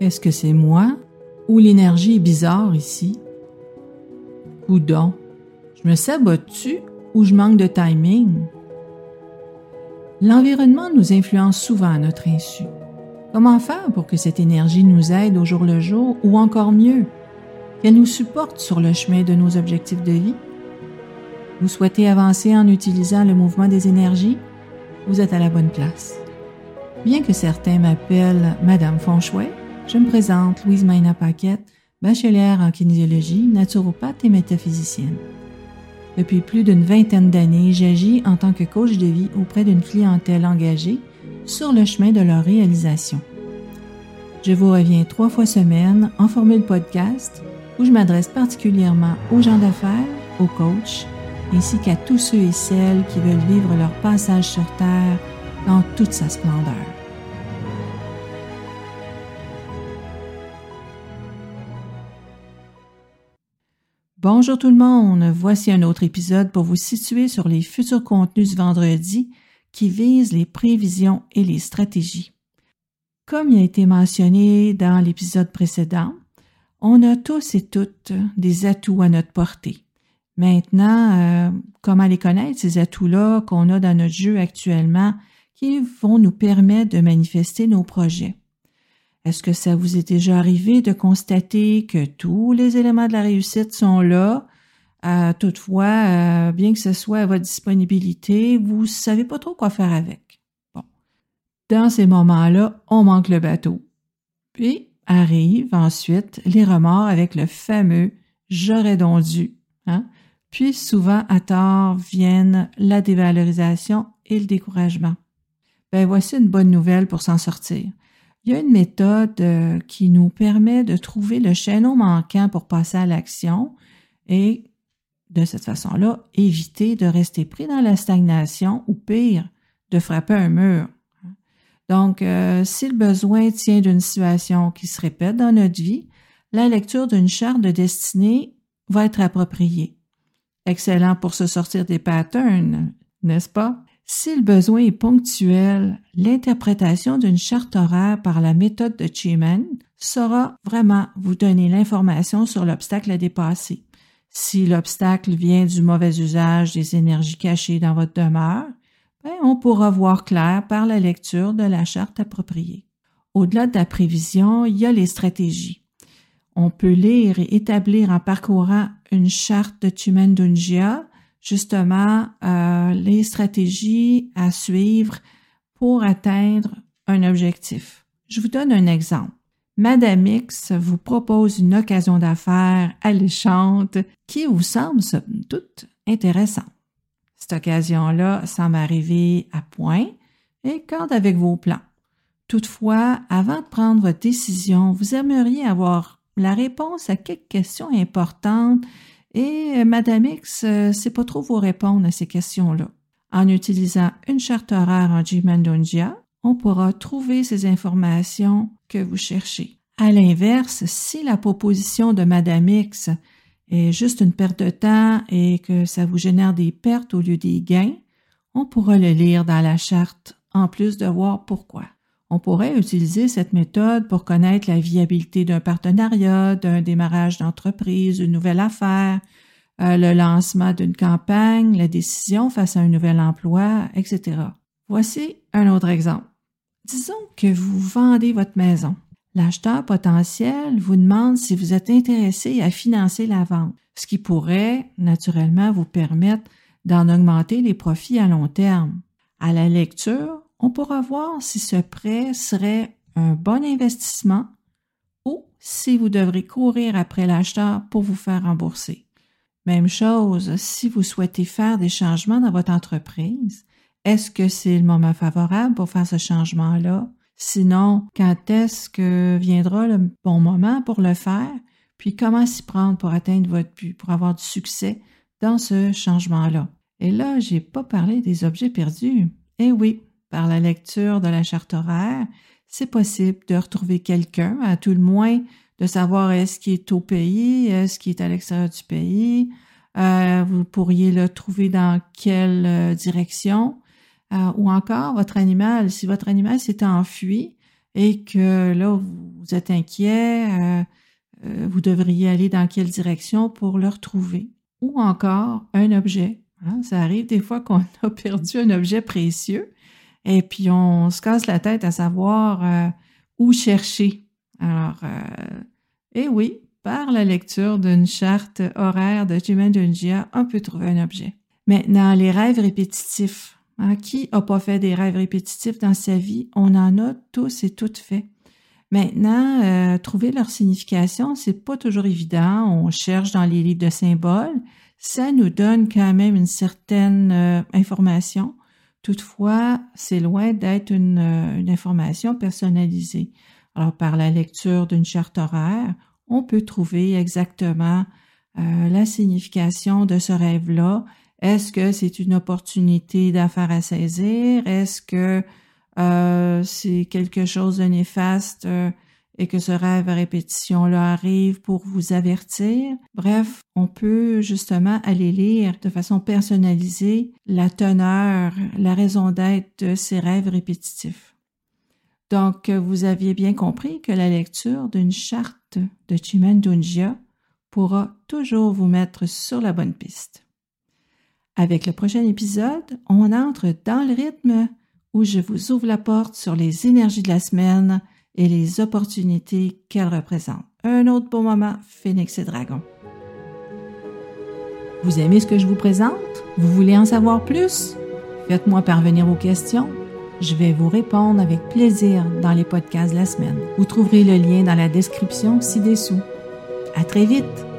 Est-ce que c'est moi ou l'énergie est bizarre ici? Ou donc, je me sabote-tu ou je manque de timing? L'environnement nous influence souvent à notre insu. Comment faire pour que cette énergie nous aide au jour le jour ou encore mieux, qu'elle nous supporte sur le chemin de nos objectifs de vie? Vous souhaitez avancer en utilisant le mouvement des énergies? Vous êtes à la bonne place. Bien que certains m'appellent Madame Fonchouet, je me présente Louise Maina Paquette, bachelière en kinésiologie, naturopathe et métaphysicienne. Depuis plus d'une vingtaine d'années, j'agis en tant que coach de vie auprès d'une clientèle engagée sur le chemin de leur réalisation. Je vous reviens trois fois semaine en formule podcast où je m'adresse particulièrement aux gens d'affaires, aux coachs, ainsi qu'à tous ceux et celles qui veulent vivre leur passage sur Terre dans toute sa splendeur. Bonjour tout le monde, voici un autre épisode pour vous situer sur les futurs contenus du vendredi qui visent les prévisions et les stratégies. Comme il a été mentionné dans l'épisode précédent, on a tous et toutes des atouts à notre portée. Maintenant, euh, comment les connaître, ces atouts-là qu'on a dans notre jeu actuellement qui vont nous permettre de manifester nos projets? Est-ce que ça vous est déjà arrivé de constater que tous les éléments de la réussite sont là? Euh, toutefois, euh, bien que ce soit à votre disponibilité, vous ne savez pas trop quoi faire avec. Bon. Dans ces moments-là, on manque le bateau. Puis arrivent ensuite les remords avec le fameux j'aurais donc dû. Hein? Puis souvent, à tort, viennent la dévalorisation et le découragement. Ben voici une bonne nouvelle pour s'en sortir. Il y a une méthode euh, qui nous permet de trouver le chaînon manquant pour passer à l'action et de cette façon-là, éviter de rester pris dans la stagnation ou pire, de frapper un mur. Donc, euh, si le besoin tient d'une situation qui se répète dans notre vie, la lecture d'une charte de destinée va être appropriée. Excellent pour se sortir des patterns, n'est-ce pas? Si le besoin est ponctuel, l'interprétation d'une charte horaire par la méthode de Chiman saura vraiment vous donner l'information sur l'obstacle à dépasser. Si l'obstacle vient du mauvais usage des énergies cachées dans votre demeure, ben, on pourra voir clair par la lecture de la charte appropriée. Au-delà de la prévision, il y a les stratégies. On peut lire et établir en parcourant une charte de Tumen Dungia justement euh, les stratégies à suivre pour atteindre un objectif. Je vous donne un exemple. Madame X vous propose une occasion d'affaires alléchante qui vous semble toute intéressante. Cette occasion-là semble arriver à point et quand avec vos plans. Toutefois, avant de prendre votre décision, vous aimeriez avoir la réponse à quelques questions importantes et euh, Madame X ne euh, sait pas trop vous répondre à ces questions-là. En utilisant une charte horaire en Gmandungia, on pourra trouver ces informations que vous cherchez. À l'inverse, si la proposition de Madame X est juste une perte de temps et que ça vous génère des pertes au lieu des gains, on pourra le lire dans la charte en plus de voir pourquoi. On pourrait utiliser cette méthode pour connaître la viabilité d'un partenariat, d'un démarrage d'entreprise, d'une nouvelle affaire, euh, le lancement d'une campagne, la décision face à un nouvel emploi, etc. Voici un autre exemple. Disons que vous vendez votre maison. L'acheteur potentiel vous demande si vous êtes intéressé à financer la vente, ce qui pourrait naturellement vous permettre d'en augmenter les profits à long terme. À la lecture, on pourra voir si ce prêt serait un bon investissement ou si vous devrez courir après l'acheteur pour vous faire rembourser. Même chose, si vous souhaitez faire des changements dans votre entreprise, est-ce que c'est le moment favorable pour faire ce changement-là? Sinon, quand est-ce que viendra le bon moment pour le faire? Puis comment s'y prendre pour atteindre votre but, pour avoir du succès dans ce changement-là? Et là, j'ai pas parlé des objets perdus. Eh oui, par la lecture de la charte horaire, c'est possible de retrouver quelqu'un, à tout le moins de savoir est-ce qu'il est au pays, est-ce qu'il est à l'extérieur du pays. Euh, vous pourriez le trouver dans quelle euh, direction. Euh, ou encore votre animal, si votre animal s'est enfui et que là, vous êtes inquiet, vous devriez aller dans quelle direction pour le retrouver. Ou encore un objet. Hein, ça arrive des fois qu'on a perdu un objet précieux et puis on se casse la tête à savoir où chercher. Alors, eh oui, par la lecture d'une charte horaire de Dungia, on peut trouver un objet. Maintenant, les rêves répétitifs. Hein, qui n'a pas fait des rêves répétitifs dans sa vie? On en a tous et toutes fait. Maintenant, euh, trouver leur signification, c'est pas toujours évident. On cherche dans les livres de symboles. Ça nous donne quand même une certaine euh, information. Toutefois, c'est loin d'être une, euh, une, information personnalisée. Alors, par la lecture d'une charte horaire, on peut trouver exactement euh, la signification de ce rêve-là. Est-ce que c'est une opportunité d'affaires à saisir? Est-ce que euh, c'est quelque chose de néfaste euh, et que ce rêve à répétition-là arrive pour vous avertir? Bref, on peut justement aller lire de façon personnalisée la teneur, la raison d'être de ces rêves répétitifs. Donc, vous aviez bien compris que la lecture d'une charte de Chimendunjia pourra toujours vous mettre sur la bonne piste. Avec le prochain épisode, on entre dans le rythme où je vous ouvre la porte sur les énergies de la semaine et les opportunités qu'elles représentent. Un autre beau moment, Phoenix et Dragon. Vous aimez ce que je vous présente? Vous voulez en savoir plus? Faites-moi parvenir vos questions je vais vous répondre avec plaisir dans les podcasts de la semaine. Vous trouverez le lien dans la description ci-dessous. À très vite!